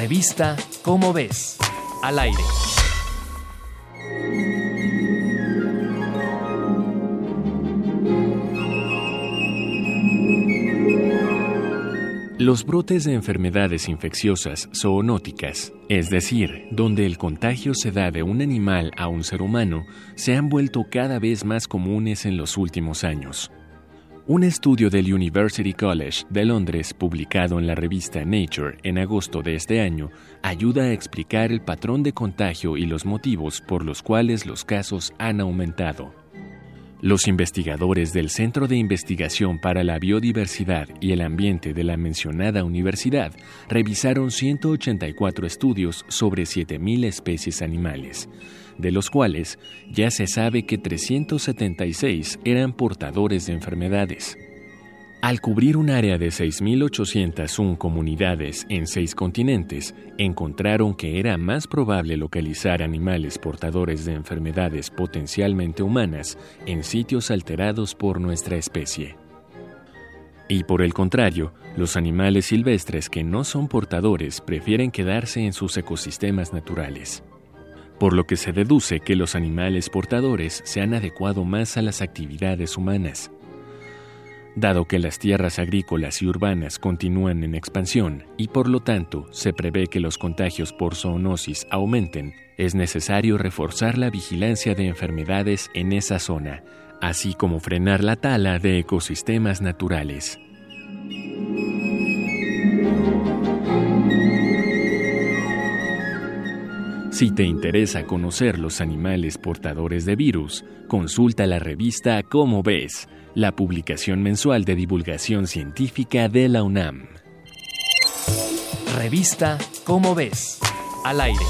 Revista Cómo ves, al aire. Los brotes de enfermedades infecciosas zoonóticas, es decir, donde el contagio se da de un animal a un ser humano, se han vuelto cada vez más comunes en los últimos años. Un estudio del University College de Londres, publicado en la revista Nature en agosto de este año, ayuda a explicar el patrón de contagio y los motivos por los cuales los casos han aumentado. Los investigadores del Centro de Investigación para la Biodiversidad y el Ambiente de la mencionada universidad revisaron 184 estudios sobre 7.000 especies animales, de los cuales ya se sabe que 376 eran portadores de enfermedades. Al cubrir un área de 6.801 comunidades en seis continentes, encontraron que era más probable localizar animales portadores de enfermedades potencialmente humanas en sitios alterados por nuestra especie. Y por el contrario, los animales silvestres que no son portadores prefieren quedarse en sus ecosistemas naturales. Por lo que se deduce que los animales portadores se han adecuado más a las actividades humanas dado que las tierras agrícolas y urbanas continúan en expansión y por lo tanto se prevé que los contagios por zoonosis aumenten, es necesario reforzar la vigilancia de enfermedades en esa zona, así como frenar la tala de ecosistemas naturales. Si te interesa conocer los animales portadores de virus, consulta la revista Cómo ves la publicación mensual de divulgación científica de la UNAM. Revista Cómo ves, al aire.